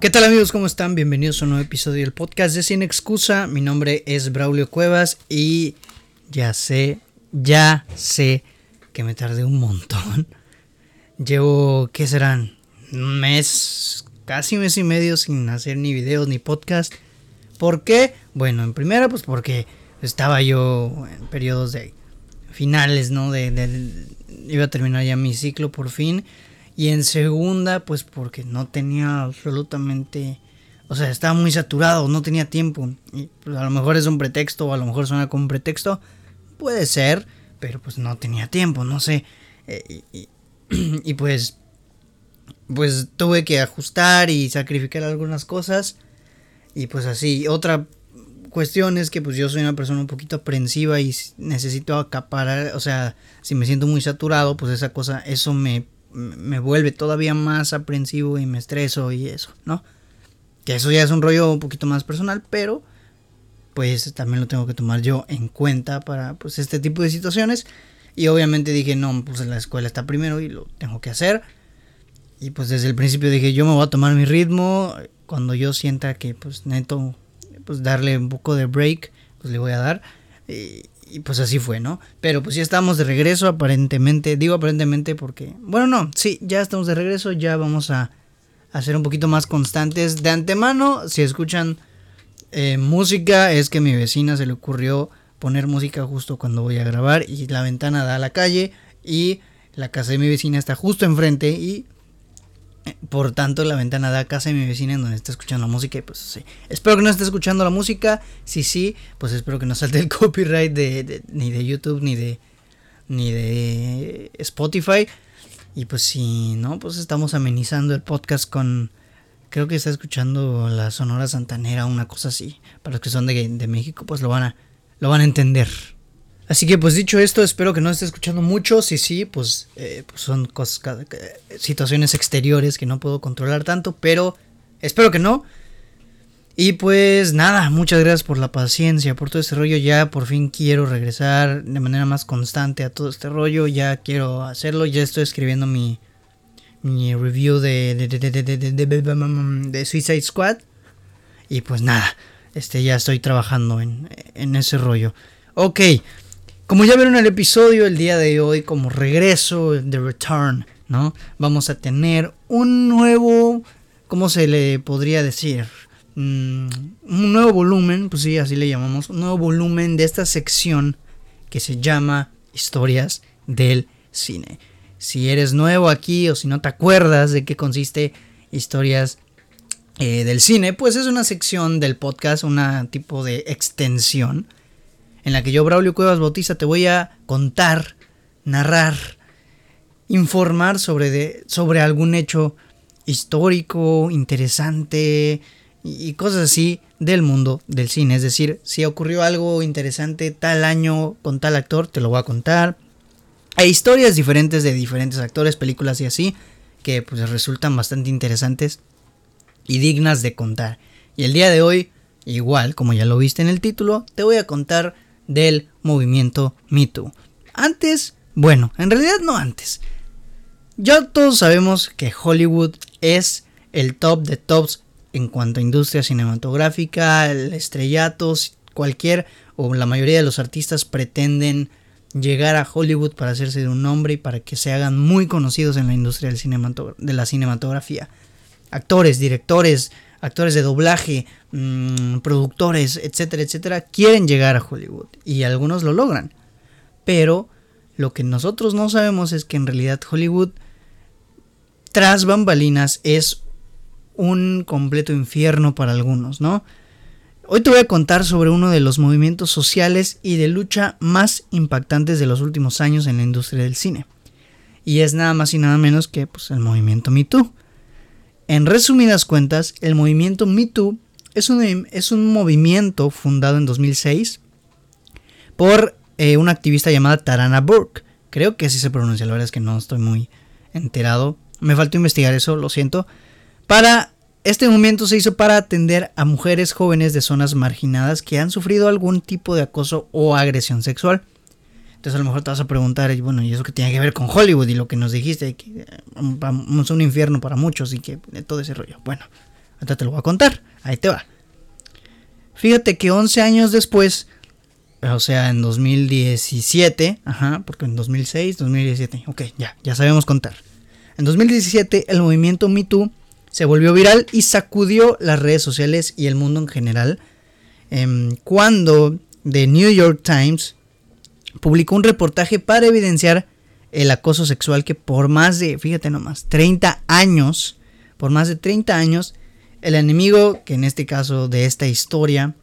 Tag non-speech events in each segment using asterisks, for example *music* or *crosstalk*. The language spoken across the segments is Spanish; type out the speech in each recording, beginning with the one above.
¿Qué tal amigos? ¿Cómo están? Bienvenidos a un nuevo episodio del podcast de Sin Excusa. Mi nombre es Braulio Cuevas y ya sé, ya sé que me tardé un montón. *laughs* Llevo, ¿qué serán? Un mes, casi mes y medio sin hacer ni videos ni podcast. ¿Por qué? Bueno, en primera, pues porque estaba yo en periodos de finales, ¿no? De, iba a terminar ya mi ciclo por fin. Y en segunda, pues porque no tenía absolutamente... O sea, estaba muy saturado, no tenía tiempo. Y pues, a lo mejor es un pretexto, o a lo mejor suena como un pretexto. Puede ser, pero pues no tenía tiempo, no sé. Eh, y, y, *clears throat* pues... Pues tuve que ajustar y sacrificar algunas cosas. Y pues así, otra cuestión es que pues yo soy una persona un poquito aprensiva y necesito acaparar, o sea, si me siento muy saturado, pues esa cosa, eso me me vuelve todavía más aprensivo y me estreso y eso, ¿no? Que eso ya es un rollo un poquito más personal, pero pues también lo tengo que tomar yo en cuenta para pues este tipo de situaciones. Y obviamente dije, no, pues la escuela está primero y lo tengo que hacer. Y pues desde el principio dije, yo me voy a tomar mi ritmo. Cuando yo sienta que pues neto, pues darle un poco de break, pues le voy a dar. Y, y pues así fue, ¿no? Pero pues ya estamos de regreso aparentemente, digo aparentemente porque, bueno, no, sí, ya estamos de regreso, ya vamos a, a ser un poquito más constantes. De antemano, si escuchan eh, música, es que a mi vecina se le ocurrió poner música justo cuando voy a grabar y la ventana da a la calle y la casa de mi vecina está justo enfrente y por tanto, la ventana da casa de mi vecina en donde está escuchando la música. Y pues sí. Espero que no esté escuchando la música. Si sí, pues espero que no salte el *laughs* copyright de, ni de YouTube ni de ni de Spotify. Y pues si no, pues estamos amenizando el podcast con. Creo que está escuchando la Sonora Santanera, una cosa así. Para los que son de, de México, pues lo van a, lo van a entender. Así que pues dicho esto, espero que no esté escuchando mucho. Si sí, pues, eh, pues son cosas, situaciones exteriores que no puedo controlar tanto, pero espero que no. Y pues nada, muchas gracias por la paciencia, por todo este rollo. Ya por fin quiero regresar de manera más constante a todo este rollo. Ya quiero hacerlo. Ya estoy escribiendo mi, mi review de, de, de, de, Suicide Squad. Y pues nada, este, ya estoy trabajando en, en ese rollo. Ok, como ya vieron el episodio el día de hoy, como regreso, The Return, ¿no? Vamos a tener un nuevo, ¿cómo se le podría decir? Mm, un nuevo volumen, pues sí, así le llamamos, un nuevo volumen de esta sección que se llama Historias del Cine. Si eres nuevo aquí o si no te acuerdas de qué consiste Historias eh, del Cine, pues es una sección del podcast, una tipo de extensión en la que yo, Braulio Cuevas Bautista, te voy a contar, narrar, informar sobre, sobre algún hecho histórico, interesante y, cosas así del mundo del cine. Es decir, si ocurrió algo interesante tal año con tal actor, te lo voy a contar. Hay historias diferentes de diferentes actores, películas y así, que pues resultan bastante interesantes y dignas de contar. Y el día de hoy, igual, como ya lo viste en el título, te voy a contar del movimiento Me Antes, bueno, en realidad no antes. Ya todos sabemos que Hollywood es el top de tops en cuanto a industria cinematográfica, el cualquier o la mayoría de los artistas pretenden llegar a Hollywood para hacerse de un nombre y para que se hagan muy conocidos en la industria del de la cinematografía. Actores, directores, actores de doblaje, mm, productores, etcétera, etcétera, quieren llegar a Hollywood y algunos lo logran. Pero lo que nosotros no sabemos es que en realidad Hollywood, tras bambalinas, es un completo infierno para algunos, ¿no? Hoy te voy a contar sobre uno de los movimientos sociales y de lucha más impactantes de los últimos años en la industria del cine. Y es nada más y nada menos que pues, el movimiento Me Too. En resumidas cuentas, el movimiento Me es un, es un movimiento fundado en 2006 por eh, una activista llamada Tarana Burke. Creo que así se pronuncia, la verdad es que no estoy muy enterado. Me faltó investigar eso, lo siento. Para este movimiento se hizo para atender a mujeres jóvenes de zonas marginadas que han sufrido algún tipo de acoso o agresión sexual. Entonces a lo mejor te vas a preguntar, bueno, ¿y eso qué tiene que ver con Hollywood? Y lo que nos dijiste, que eh, un infierno para muchos y que todo ese rollo. Bueno, Ahorita te lo voy a contar. Ahí te va. Fíjate que 11 años después, o sea, en 2017, ajá, porque en 2006, 2017, ok, ya, ya sabemos contar. En 2017, el movimiento Me Too se volvió viral y sacudió las redes sociales y el mundo en general. Em, cuando The New York Times publicó un reportaje para evidenciar el acoso sexual que por más de, fíjate nomás, 30 años, por más de 30 años, el enemigo, que en este caso de esta historia,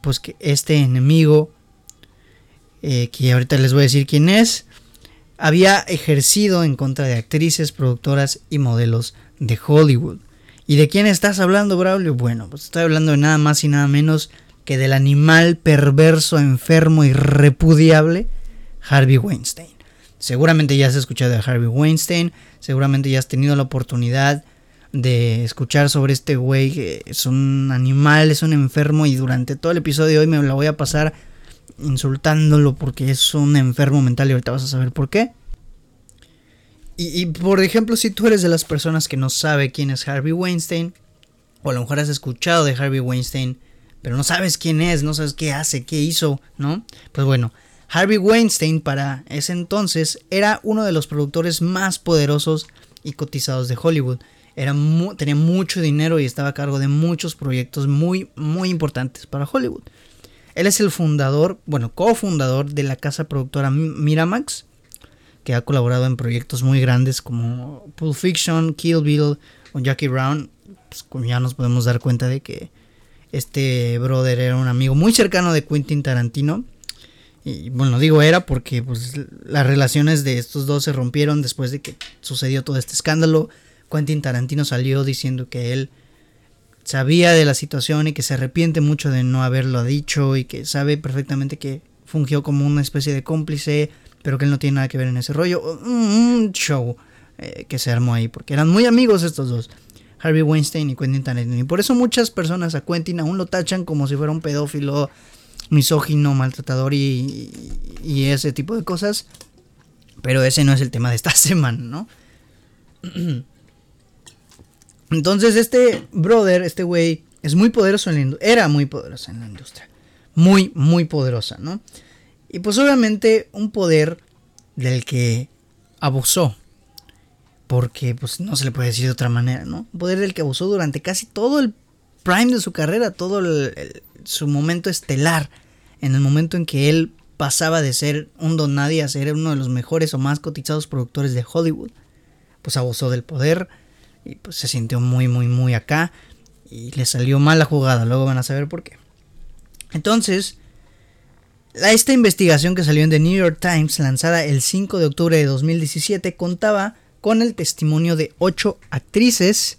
pues que este enemigo, eh, que ahorita les voy a decir quién es, había ejercido en contra de actrices, productoras y modelos de Hollywood. ¿Y de quién estás hablando, Braulio? Bueno, pues estoy hablando de nada más y nada menos que del animal perverso, enfermo y repudiable Harvey Weinstein. Seguramente ya has escuchado de Harvey Weinstein, seguramente ya has tenido la oportunidad de escuchar sobre este güey que es un animal, es un enfermo y durante todo el episodio de hoy me la voy a pasar insultándolo porque es un enfermo mental y ahorita vas a saber por qué. Y, y, por ejemplo, si tú eres de las personas que no sabe quién es Harvey Weinstein, o a lo mejor has escuchado de Harvey Weinstein, pero no sabes quién es, no sabes qué hace, qué hizo, ¿no? Pues bueno, Harvey Weinstein para ese entonces era uno de los productores más poderosos y cotizados de Hollywood. Era tenía mucho dinero y estaba a cargo de muchos proyectos muy, muy importantes para Hollywood. Él es el fundador, bueno, cofundador de la casa productora Miramax, que ha colaborado en proyectos muy grandes como Pulp Fiction, Kill Bill o Jackie Brown. Pues ya nos podemos dar cuenta de que este brother era un amigo muy cercano de Quentin Tarantino y bueno, digo era porque pues, las relaciones de estos dos se rompieron después de que sucedió todo este escándalo. Quentin Tarantino salió diciendo que él sabía de la situación y que se arrepiente mucho de no haberlo dicho y que sabe perfectamente que fungió como una especie de cómplice, pero que él no tiene nada que ver en ese rollo. Un show eh, que se armó ahí, porque eran muy amigos estos dos. Harvey Weinstein y Quentin Tarantino. Y por eso muchas personas a Quentin aún lo tachan como si fuera un pedófilo misógino, maltratador y, ese tipo de cosas. Pero ese no es el tema de esta *laughs* semana, ¿no? *clears throat* Entonces este brother, este güey, es muy poderoso en la industria. Era muy poderoso en la industria. Muy, muy poderosa, ¿no? Y pues obviamente un poder del que abusó. Porque pues no se le puede decir de otra manera, ¿no? Poder del que abusó durante casi todo el prime de su carrera, todo su momento estelar, en el momento en que él pasaba de ser un don nadie a ser uno de los mejores o más cotizados productores de Hollywood, pues abusó del poder y pues se sintió muy muy muy acá y le salió mal la jugada, luego van a saber por qué. Entonces, esta investigación que salió en The New York Times, lanzada el 5 de octubre de 2017, contaba con el testimonio de ocho actrices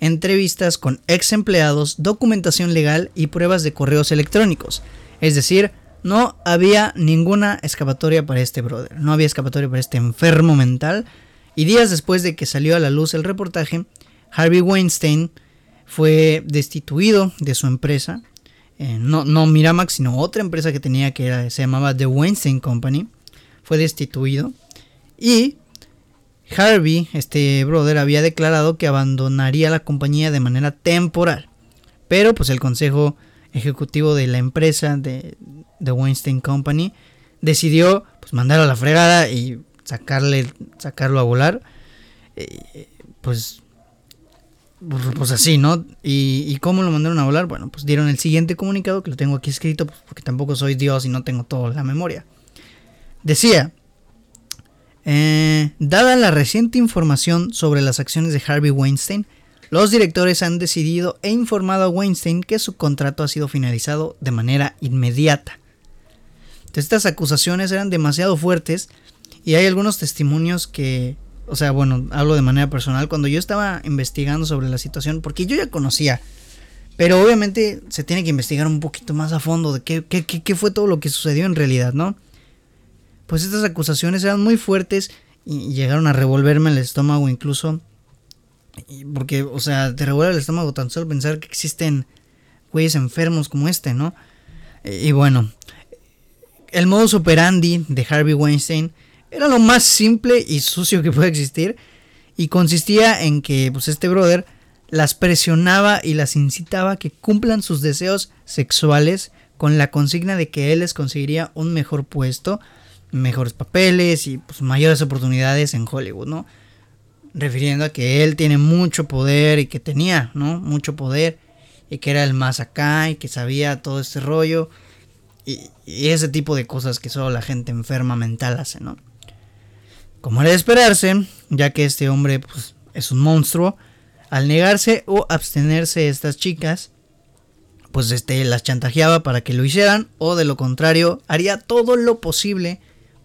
entrevistas con ex empleados, documentación legal y pruebas de correos electrónicos. Es decir, no había ninguna escapatoria para este brother, no había escapatoria para este enfermo mental. Y días después de que salió a la luz el reportaje, Harvey Weinstein fue destituido de su empresa. Eh, no, no Miramax, sino otra empresa que tenía que se llamaba The Weinstein Company. Fue destituido. Y Harvey, este brother, había declarado que abandonaría la compañía de manera temporal. Pero pues el consejo ejecutivo de la empresa de The Weinstein Company decidió pues mandarlo a la fregada y sacarle sacarlo a volar. Eh, pues pues así, ¿no? Y, y, cómo lo mandaron a volar? Bueno, pues dieron el siguiente comunicado, que lo tengo aquí escrito, pues, porque tampoco soy Dios y no tengo toda la memoria. Decía, eh, dada la reciente información sobre las acciones de Harvey Weinstein, los directores han decidido e informado a Weinstein que su contrato ha sido finalizado de manera inmediata. Estas acusaciones eran demasiado fuertes y hay algunos testimonios que, o sea, bueno, hablo de manera personal, cuando yo estaba investigando sobre la situación, porque yo ya conocía, pero obviamente se tiene que investigar un poquito más a fondo de qué, fue todo lo que sucedió en realidad, ¿no? Pues estas acusaciones eran muy fuertes y llegaron a revolverme el estómago incluso. Porque, o sea, te revuelve el estómago tan solo pensar que existen güeyes enfermos como este, ¿no? Y bueno, el modus operandi de Harvey Weinstein era lo más simple y sucio que puede existir. Y consistía en que, pues, este brother las presionaba y las incitaba a que cumplan sus deseos sexuales con la consigna de que él les conseguiría un mejor puesto, mejores papeles y pues, mayores oportunidades en Hollywood, ¿no? Refiriendo a que él tiene mucho poder y que tenía, ¿no? Mucho poder y que era el más acá y que sabía todo este rollo y, y ese tipo de cosas que solo la gente enferma mental hace, ¿no? Como era de esperarse, ya que este hombre pues, es un monstruo, al negarse o abstenerse estas chicas, pues este las chantajeaba para que lo hicieran o de lo contrario haría todo lo posible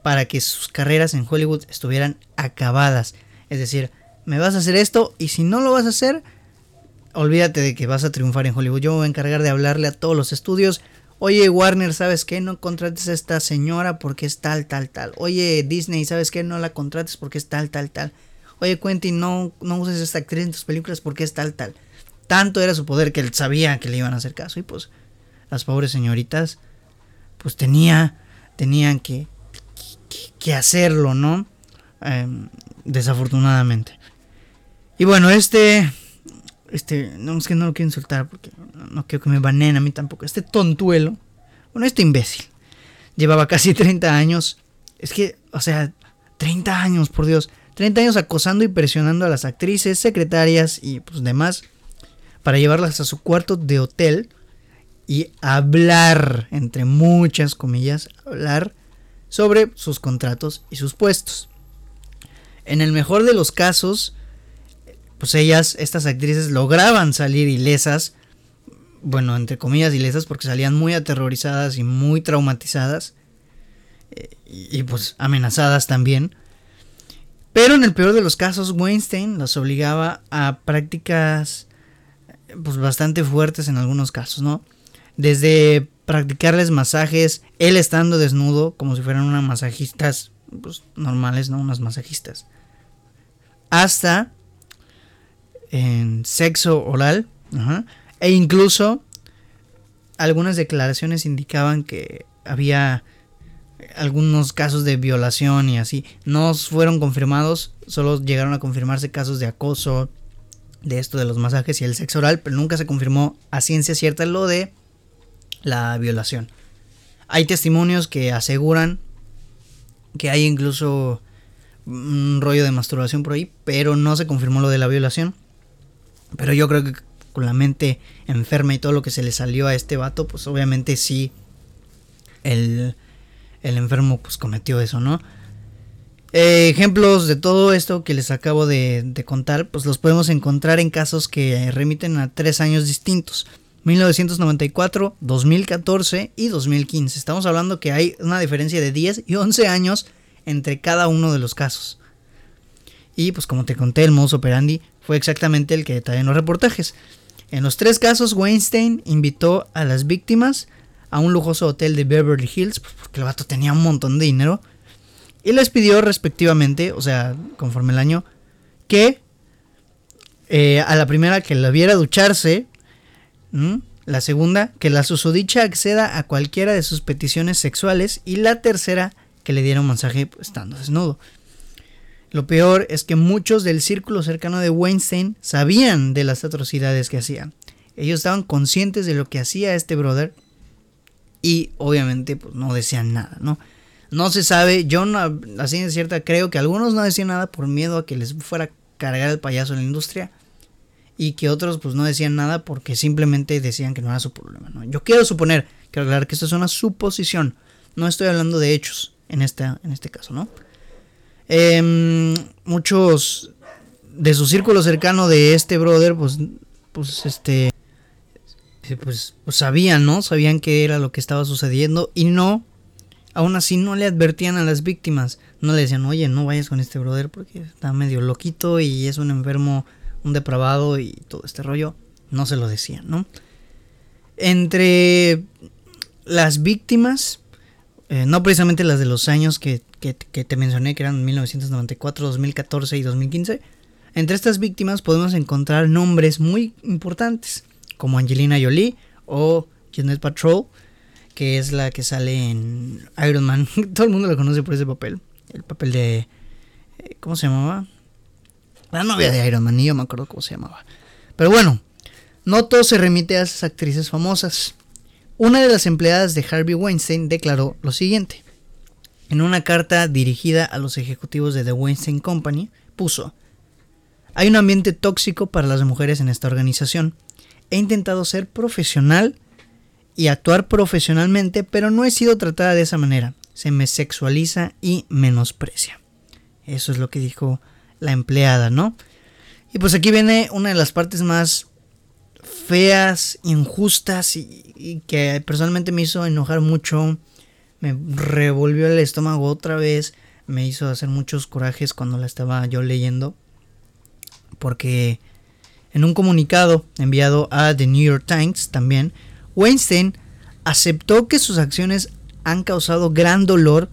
para que sus carreras en Hollywood estuvieran acabadas. Es decir, me vas a hacer esto y si no lo vas a hacer, olvídate de que vas a triunfar en Hollywood. Yo me voy a encargar de hablarle a todos los estudios. Oye, Warner, ¿sabes qué? No contrates a esta señora porque es tal, tal, tal. Oye, Disney, ¿sabes qué? No la contrates porque es tal, tal, tal oye Quentin, no, no uses esta actriz en tus películas porque es tal, tal. Tanto era su poder que él sabía que le iban a hacer caso y pues las pobres señoritas pues tenía, tenían que, que, hacerlo, ¿no? Em, desafortunadamente. Y bueno, este, este, no es que no lo quiero insultar porque no quiero que me banen a mí tampoco. Este tontuelo, bueno, este imbécil, llevaba casi *laughs* 30 años. Es que, o sea, 30 años, por Dios. 30 años acosando y presionando a las actrices, secretarias y pues demás para llevarlas a su cuarto de hotel y hablar, entre muchas comillas, hablar sobre sus contratos y sus puestos. En el mejor de los casos, pues ellas, estas actrices, lograban salir ilesas, bueno, entre comillas ilesas, porque salían muy aterrorizadas y muy traumatizadas, eh, y, y pues amenazadas también pero en el peor de los casos, Weinstein los obligaba a prácticas pues bastante fuertes en algunos casos, ¿no? Desde practicarles masajes, él estando desnudo, como si fueran unas masajistas pues, normales, ¿no? Unas masajistas. Hasta en sexo oral. e incluso algunas declaraciones indicaban que había algunos casos de violación y así. No fueron confirmados, solo llegaron a confirmarse casos de acoso, de esto de los masajes y el sexo oral, pero nunca se confirmó a ciencia cierta lo de la violación. Hay testimonios que aseguran que hay incluso un rollo de masturbación por ahí, pero no se confirmó lo de la violación. Pero yo creo que con la mente enferma y todo lo que se le salió a este vato, pues obviamente sí el el enfermo pues cometió eso, ¿no? Ejemplos de todo esto que les acabo de, contar, pues los podemos encontrar en casos que remiten a tres años distintos. 1994, 2014 y 2015. Estamos hablando que hay una diferencia de 10 y 11 años entre cada uno de los casos. Y pues como te conté, el modus operandi fue exactamente el que detallé en los reportajes. En los tres casos, Weinstein invitó a las víctimas a un lujoso hotel de Beverly Hills, pues, porque el vato tenía un montón de dinero, y les pidió respectivamente, o sea, conforme el año, que eh, a la primera que la viera ducharse, la segunda que la susodicha acceda a cualquiera de sus peticiones sexuales y la tercera que le diera un mensaje estando desnudo. Lo peor es que muchos del círculo cercano de Weinstein sabían de las atrocidades que hacía. Ellos estaban conscientes de lo que hacía este brother y obviamente pues no decían nada, ¿no? No se sabe, yo no, así de cierta creo que algunos no decían nada por miedo a que les fuera a cargar el payaso en la industria y que otros pues no decían nada porque simplemente decían que no era su problema, ¿no? Yo quiero suponer, quiero aclarar que esto es una suposición, no estoy hablando de hechos en, esta, en este caso, ¿no? Em, muchos de su círculo cercano de este brother pues, pues este pues, pues, sabían, ¿no? Sabían qué era lo que estaba sucediendo y no, aún así no le advertían a las víctimas. No le decían, oye, no vayas con este brother porque está medio loquito y es un enfermo, un depravado y todo este rollo. No se lo decían, ¿no? Entre las víctimas, eh, no precisamente las de los años que, que, te mencioné, que eran 1994, 2014 y 2015, entre estas víctimas podemos encontrar nombres muy importantes como Angelina Jolie o Janet Patrol, que es la que sale en Iron Man. *laughs* Todo el mundo la conoce por ese papel. El papel de... Eh, ¿Cómo se llamaba? La novia de Iron Man, yo me acuerdo cómo se llamaba. Pero bueno, no todo se remite a esas actrices famosas. Una de las empleadas de Harvey Weinstein declaró lo siguiente. En una carta dirigida a los ejecutivos de The Weinstein Company, puso, Hay un ambiente tóxico para las mujeres en esta organización. He intentado ser profesional y actuar profesionalmente, pero no he sido tratada de esa manera. Se me sexualiza y menosprecia. Eso es lo que dijo la empleada, ¿no? Y pues aquí viene una de las partes más feas, injustas y, que personalmente me hizo enojar mucho. Me revolvió el estómago otra vez. Me hizo hacer muchos corajes cuando la estaba yo leyendo. Porque en un comunicado enviado a The New York Times también, Weinstein aceptó que sus acciones han causado gran dolor,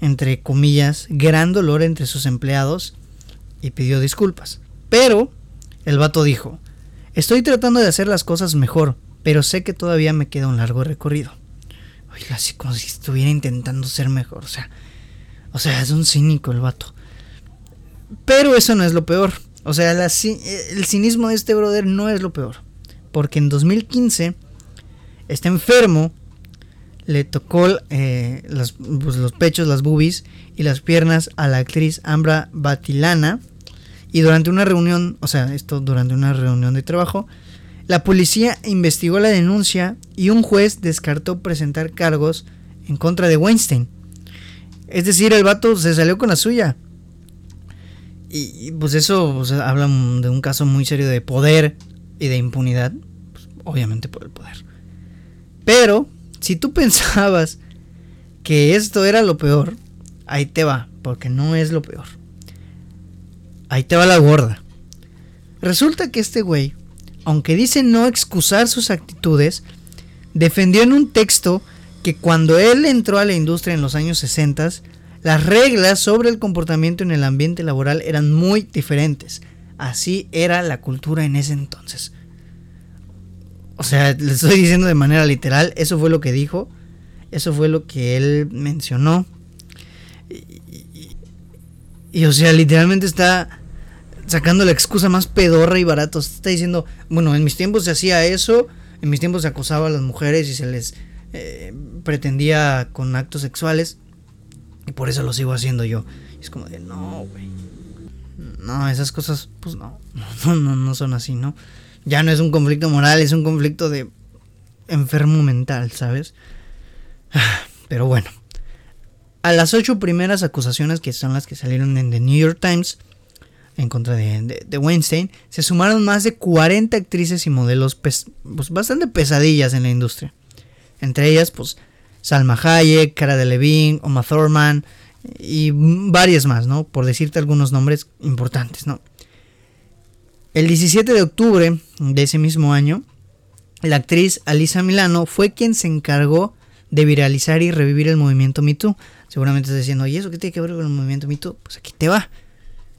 entre comillas, gran dolor entre sus empleados y pidió disculpas. Pero el vato dijo, estoy tratando de hacer las cosas mejor, pero sé que todavía me queda un largo recorrido. Oiga, así como si estuviera intentando ser mejor, o sea, o sea, es un cínico el vato. Pero eso no es lo peor. O sea, el cinismo de este brother no es lo peor. Porque en 2015 está enfermo, le tocó eh, los, pues, los, pechos, las boobies y las piernas a la actriz Ambra Batilana y durante una reunión, o sea, esto durante una reunión de trabajo, la policía investigó la denuncia y un juez descartó presentar cargos en contra de Weinstein. Es decir, el vato se salió con la suya. Y, pues eso habla de un caso muy serio de poder y de impunidad. Pues, obviamente por el poder. Pero, si tú *laughs* pensabas que esto era lo peor, ahí te va, porque no es lo peor. Ahí te va la gorda. Resulta que este güey, aunque dice no excusar sus actitudes, defendió en un texto que cuando él entró a la industria en los años 60, las reglas sobre el comportamiento en el ambiente laboral eran muy diferentes. Así era la cultura en ese entonces. O sea, le estoy diciendo de manera literal, eso fue lo que dijo, eso fue lo que él mencionó. Y, y o sea, literalmente está sacando la excusa más pedorra y barata. está diciendo, bueno, en mis tiempos se hacía eso, en mis tiempos se acosaba a las mujeres y se les eh, pretendía con actos sexuales. Y por eso lo sigo haciendo yo. es como de, no, güey. No, esas cosas, pues no, *laughs* no, no, no son así, ¿no? Ya no es un conflicto moral, es un conflicto de enfermo mental, ¿sabes? *sighs* Pero bueno. A las ocho primeras acusaciones que son las que salieron en The New York Times, en contra de, Weinstein, se sumaron más de 40 actrices y modelos pues, bastante pesadillas en la industria. Entre ellas, pues, Salma Hayek, Cara Delevingne, Oma Thurman y varias más, ¿no? Por decirte algunos nombres importantes, ¿no? El 17 de octubre de ese mismo año, la actriz Alisa Milano fue quien se encargó de viralizar y revivir el movimiento Me Too. Seguramente estás diciendo, ¿y eso qué tiene que ver con el movimiento Me Too? Pues aquí te va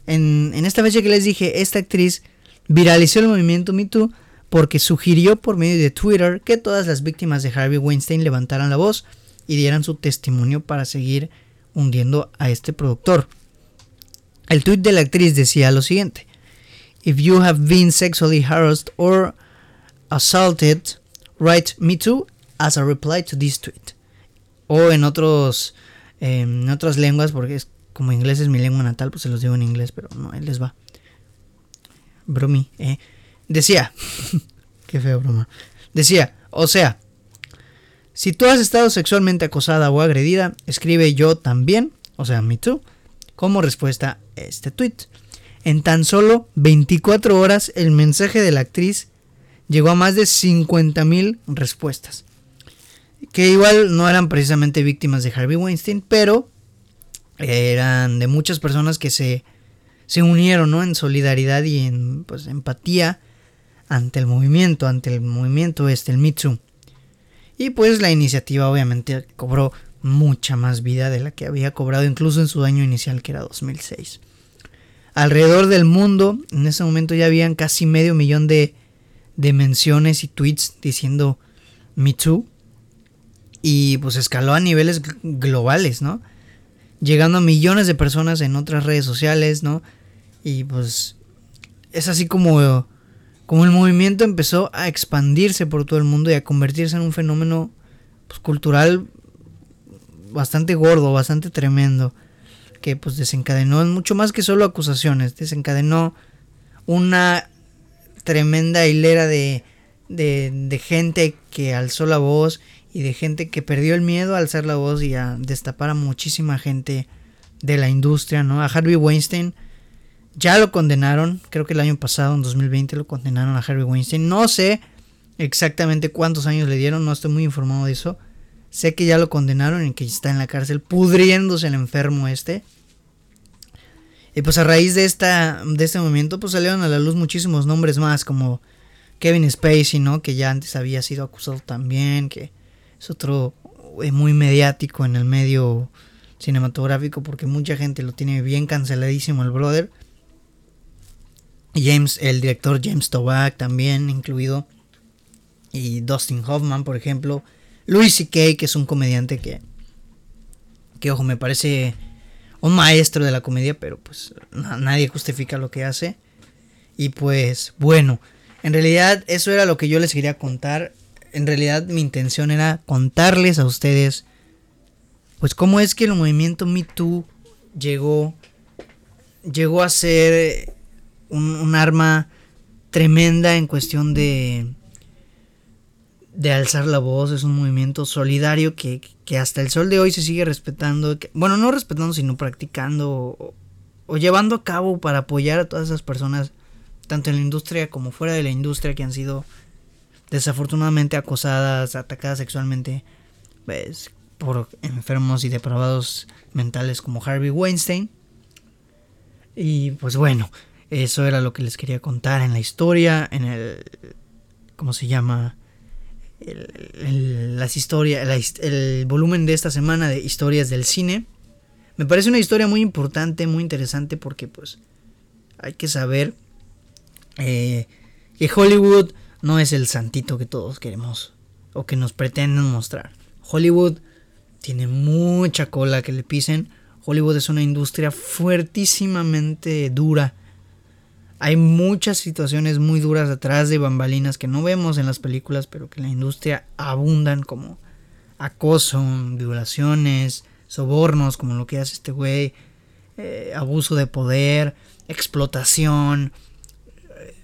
en, esta fecha que les dije, esta actriz viralizó el movimiento Me Too porque sugirió por medio de Twitter que todas las víctimas de Harvey Weinstein levantaran la voz y dieran su testimonio para seguir hundiendo a este productor. El tweet de la actriz decía lo siguiente: If you have been sexually harassed or assaulted, write me too as a reply to this tweet. O en otros en otras lenguas, porque es como inglés es mi lengua natal, pues se los digo en inglés, pero no, ahí les va. Bromi, eh. Decía, *laughs* qué feo broma. Decía, o sea, si tú has estado sexualmente acosada o agredida, escribe yo también, o sea, me too, como respuesta a este tweet. En tan solo 24 horas, el mensaje de la actriz llegó a más de 50.000 respuestas. Que igual no eran precisamente víctimas de Harvey Weinstein, pero eran de muchas personas que se, se unieron ¿no? en solidaridad y en pues, empatía ante el movimiento, ante el movimiento este, el Mitsu. Y pues la iniciativa obviamente cobró mucha más vida de la que había cobrado incluso en su año inicial que era 2006. Alrededor del mundo, en ese momento ya habían casi medio millón de, de menciones y tweets diciendo Me Y pues escaló a niveles globales, ¿no? Llegando a millones de personas en otras redes sociales, ¿no? Y pues es así como, como el movimiento empezó a expandirse por todo el mundo y a convertirse en un fenómeno pues, cultural bastante gordo, bastante tremendo, que pues desencadenó mucho más que solo acusaciones, desencadenó una tremenda hilera de, de, de gente que alzó la voz y de gente que perdió el miedo a alzar la voz y a destapar a muchísima gente de la industria, ¿no? A Harvey Weinstein ya lo condenaron, creo que el año pasado, en 2020, lo condenaron a Harvey Weinstein. No sé exactamente cuántos años le dieron, no estoy muy informado de eso. Sé que ya lo condenaron y que está en la cárcel pudriéndose el enfermo este. Y pues a raíz de, esta, de este movimiento pues salieron a la luz muchísimos nombres más como Kevin Spacey, ¿no? Que ya antes había sido acusado también, que es otro eh, muy mediático en el medio cinematográfico porque mucha gente lo tiene bien canceladísimo el brother. James, el director James Toback también incluido. Y Dustin Hoffman, por ejemplo. Louis C.K., que es un comediante que, que, ojo, me parece un maestro de la comedia, pero pues nadie justifica lo que hace. Y pues, bueno, en realidad eso era lo que yo les quería contar. En realidad mi intención era contarles a ustedes, pues cómo es que el movimiento Me Too llegó, llegó a ser un, arma tremenda en cuestión de, de alzar la voz, es un movimiento solidario que, hasta el sol de hoy se sigue respetando, bueno, no respetando, sino practicando o, o, llevando a cabo para apoyar a todas esas personas, tanto en la industria como fuera de la industria, que han sido desafortunadamente acosadas, atacadas sexualmente pues, por enfermos y depravados mentales como Harvey Weinstein. Y pues bueno, eso era lo que les quería contar en la historia, en el... ¿Cómo se llama? El, las historias, el, volumen de esta semana de historias del cine. Me parece una historia muy importante, muy interesante porque pues hay que saber eh, que Hollywood no es el santito que todos queremos o que nos pretenden mostrar. Hollywood tiene mucha cola que le pisen. Hollywood es una industria fuertísimamente dura hay muchas situaciones muy duras atrás de bambalinas que no vemos en las películas, pero que en la industria abundan como acoso, violaciones, sobornos, como lo que hace este güey, eh, abuso de poder, explotación,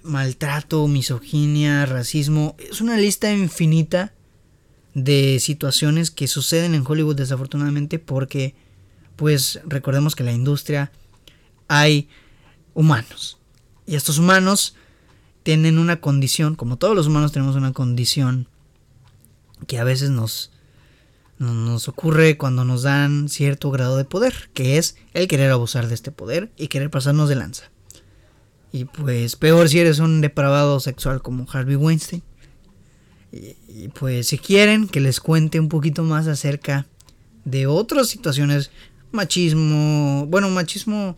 maltrato, misoginia, racismo. Es una lista infinita de situaciones que suceden en Hollywood desafortunadamente porque pues recordemos que en la industria hay humanos y estos humanos tienen una condición, como todos los humanos tenemos una condición que a veces nos, nos ocurre cuando nos dan cierto grado de poder, que es el querer abusar de este poder y querer pasarnos de lanza. Y pues peor si eres un depravado sexual como Harvey Weinstein. Y, pues si quieren que les cuente un poquito más acerca de otras situaciones, machismo, bueno, machismo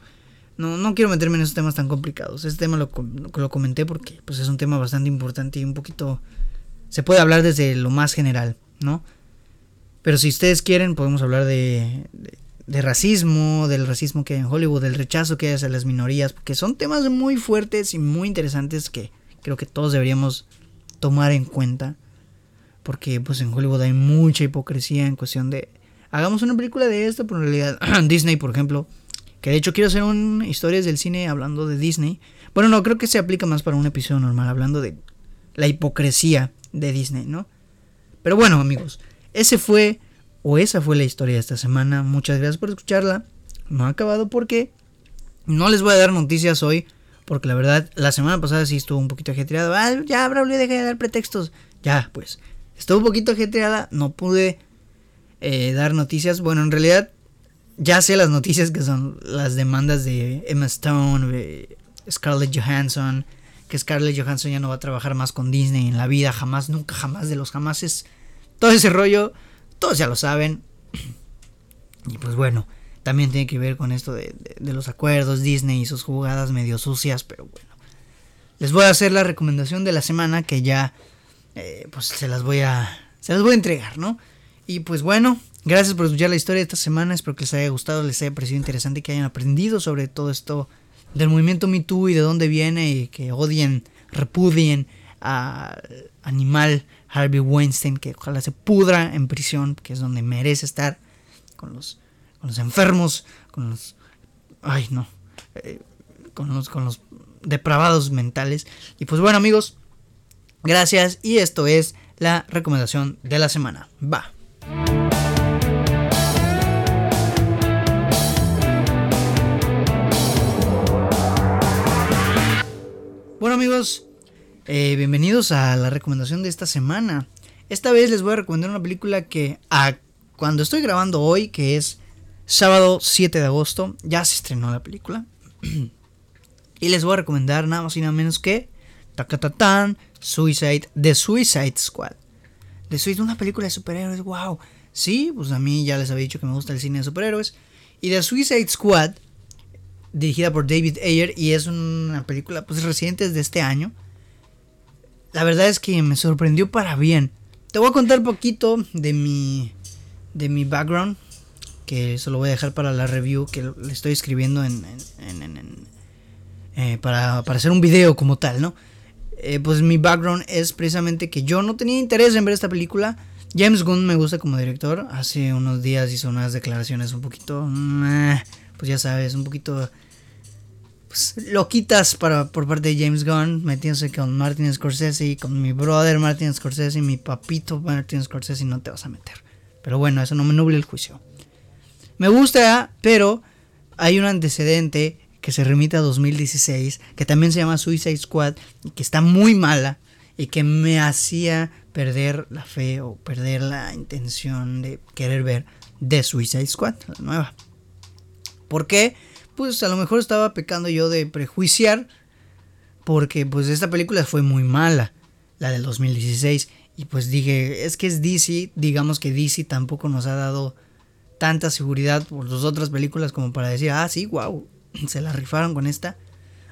no, no quiero meterme en esos temas tan complicados. Este tema lo, lo comenté porque pues, es un tema bastante importante y un poquito... Se puede hablar desde lo más general, ¿no? Pero si ustedes quieren, podemos hablar de, racismo, del racismo que hay en Hollywood, del rechazo que hay hacia las minorías, porque son temas muy fuertes y muy interesantes que creo que todos deberíamos tomar en cuenta. Porque pues en Hollywood hay mucha hipocresía en cuestión de... Hagamos una película de esto, pero en realidad *clears throat* Disney, por ejemplo, que de hecho quiero hacer un historias del cine hablando de Disney. Bueno, no, creo que se aplica más para un episodio normal, hablando de la hipocresía de Disney, ¿no? Pero bueno, amigos, ese fue o esa fue la historia de esta semana. Muchas gracias por escucharla. No ha acabado porque no les voy a dar noticias hoy. Porque la verdad, la semana pasada sí estuvo un poquito ajetreada. Ah, ya, Braulio, deja de dar pretextos. Ya, pues, estuvo un poquito ajetreada. No pude eh, dar noticias. Bueno, en realidad ya sé las noticias que son las demandas de Emma Stone, Scarlett Johansson, que Scarlett Johansson ya no va a trabajar más con Disney en la vida, jamás, nunca, jamás de los jamases. Todo ese rollo, todos ya lo saben. Y pues bueno, también tiene que ver con esto de, los acuerdos, Disney y sus jugadas medio sucias, pero bueno. Les voy a hacer la recomendación de la semana que ya eh, pues se las voy a se las voy a entregar, ¿no? Y pues bueno, Gracias por escuchar la historia de esta semana. Espero que les haya gustado, les haya parecido interesante, que hayan aprendido sobre todo esto del movimiento Me Too y de dónde viene y que odien repudien al animal Harvey Weinstein, que ojalá se pudra en prisión, que es donde merece estar, con los, con los enfermos, con los... Ay, no. Eh, con, los, con los depravados mentales. Y pues bueno amigos, gracias y esto es la recomendación de la semana. Va. Bueno amigos, eh, bienvenidos a la recomendación de esta semana. Esta vez les voy a recomendar una película que a, cuando estoy grabando hoy, que es sábado 7 de agosto, ya se estrenó la película. *clears throat* y les voy a recomendar nada más y nada menos que Takatatán, Suicide, The Suicide Squad. The Suicide, una película de superhéroes, wow. Sí, pues a mí ya les había dicho que me gusta el cine de superhéroes. Y The Suicide Squad dirigida por David Ayer y es una película pues reciente de este año. La verdad es que me sorprendió para bien. Te voy a contar un poquito de mi de mi background, que eso lo voy a dejar para la review que le estoy escribiendo en, eh, para, hacer un video como tal, ¿no? Eh, pues mi background es precisamente que yo no tenía interés en ver esta película. James Gunn me gusta como director. Hace unos días hizo unas declaraciones un poquito, pues ya sabes, un poquito pues, loquitas para, por parte de James Gunn, metiéndose con Martin Scorsese, con mi brother Martin Scorsese, mi papito Martin Scorsese, no te vas a meter. Pero bueno, eso no me nuble el juicio. Me gusta, pero hay un antecedente que se remite a 2016, que también se llama Suicide Squad, y que está muy mala, y que me hacía perder la fe o perder la intención de querer ver The Suicide Squad, la nueva. ¿Por qué? Pues a lo mejor estaba pecando yo de prejuiciar, porque pues esta película fue muy mala, la del 2016, y pues dije, es que es DC, digamos que DC tampoco nos ha dado tanta seguridad por las otras películas como para decir, ah, sí, wow, *laughs* se la rifaron con esta,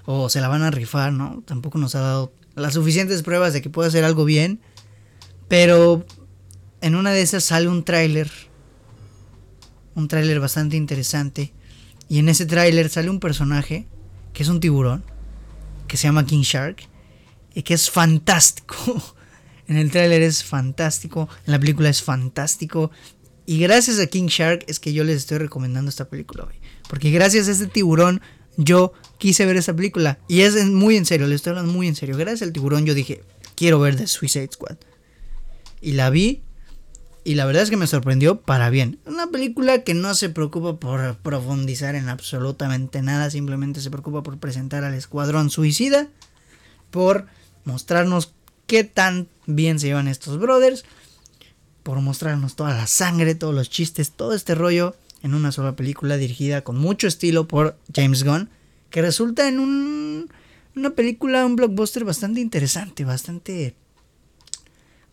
o se la van a rifar, ¿no? Tampoco nos ha dado las suficientes pruebas de que puede hacer algo bien, pero en una de esas sale un tráiler, un tráiler bastante interesante, y en ese tráiler sale un personaje que es un tiburón, que se llama King Shark, y que es fantástico. *laughs* en el tráiler es fantástico, en la película es fantástico. Y gracias a King Shark es que yo les estoy recomendando esta película hoy. Porque gracias a este tiburón yo quise ver esta película. Y es muy en serio, le estoy hablando muy en serio. Gracias al tiburón yo dije, quiero ver The Suicide Squad. Y la vi y la verdad es que me sorprendió para bien. Una película que no se preocupa por profundizar en absolutamente nada, simplemente se preocupa por presentar al escuadrón suicida, por mostrarnos qué tan bien se llevan estos brothers, por mostrarnos toda la sangre, todos los chistes, todo este rollo en una sola película dirigida con mucho estilo por James Gunn, que resulta en un, una película, un blockbuster bastante interesante, bastante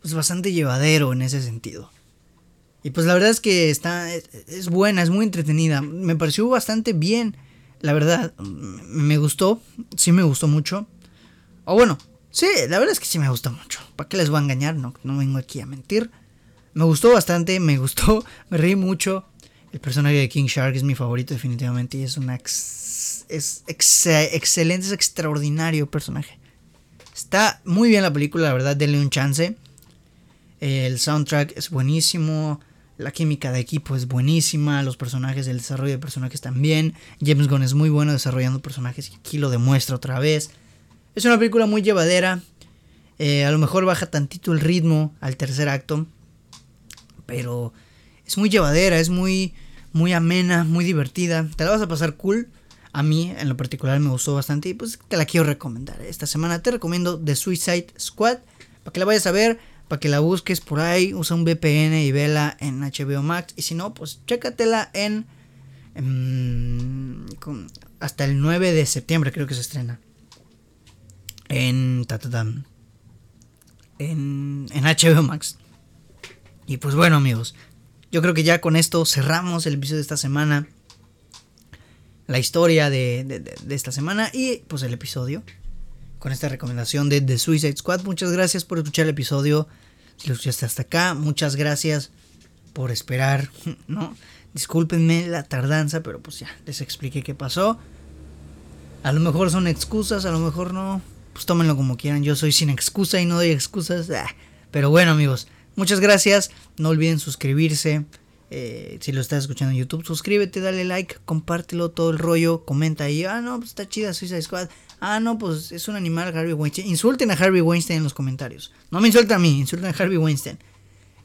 pues bastante llevadero en ese sentido. Y pues la verdad es que está es, buena, es muy entretenida. Me pareció bastante bien, la verdad. Me gustó, sí me gustó mucho. O bueno, sí, la verdad es que sí me gustó mucho. ¿Para qué les voy a engañar? No, no vengo aquí a mentir. Me gustó bastante, me gustó, *laughs* me reí mucho. El personaje de King Shark es mi favorito definitivamente y es una es excelente, es extraordinario personaje. Está muy bien la película, la verdad, denle un chance. El soundtrack es buenísimo. La química de equipo es buenísima, los personajes, el desarrollo de personajes también. James Gunn es muy bueno desarrollando personajes y aquí lo demuestra otra vez. Es una película muy llevadera. Eh, a lo mejor baja tantito el ritmo al tercer acto. Pero es muy llevadera, es muy, muy amena, muy divertida. Te la vas a pasar cool. A mí en lo particular me gustó bastante y pues te la quiero recomendar. Esta semana te recomiendo The Suicide Squad para que la vayas a ver para que la busques por ahí, usa un VPN y vela en HBO Max. Y si no, pues chécatela en, hasta el 9 de septiembre creo que se estrena. En, en, en HBO Max. Y pues bueno amigos, yo creo que ya con esto cerramos el episodio de esta semana. La historia de, de esta semana y pues el episodio con esta recomendación de The Suicide Squad. Muchas gracias por escuchar el episodio. Si lo escuchaste hasta acá, muchas gracias por esperar, *laughs* ¿no? Discúlpenme la tardanza, pero pues ya les expliqué qué pasó. A lo mejor son excusas, a lo mejor no. pues tómenlo como quieran. Yo soy sin excusa y no doy excusas. Ah, pero bueno, amigos, muchas gracias. No olviden suscribirse. Eh, si lo estás escuchando en YouTube, suscríbete, dale like, compártelo todo el rollo, comenta ahí. Ah, no, pues está chida Suicide Squad. Ah, no, pues es un animal Harvey Weinstein. Insulten a Harvey Weinstein en los comentarios. No me insulten a mí, insulten a Harvey Weinstein.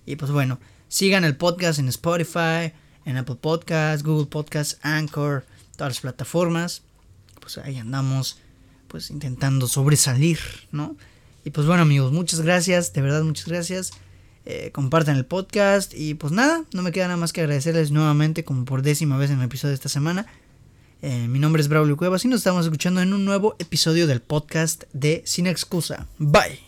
Y pues bueno, sigan el podcast en Spotify, en Apple Podcasts, Google Podcasts, Anchor, todas las plataformas. Pues ahí andamos, pues intentando sobresalir, ¿no? Y pues bueno amigos, muchas gracias, de verdad muchas gracias. Eh, compartan el podcast y pues nada, no me queda nada más que agradecerles nuevamente como por décima vez en el episodio de esta semana. Eh, mi nombre es Braulio Cuevas y nos estamos escuchando en un nuevo episodio del podcast de Sin Excusa. Bye.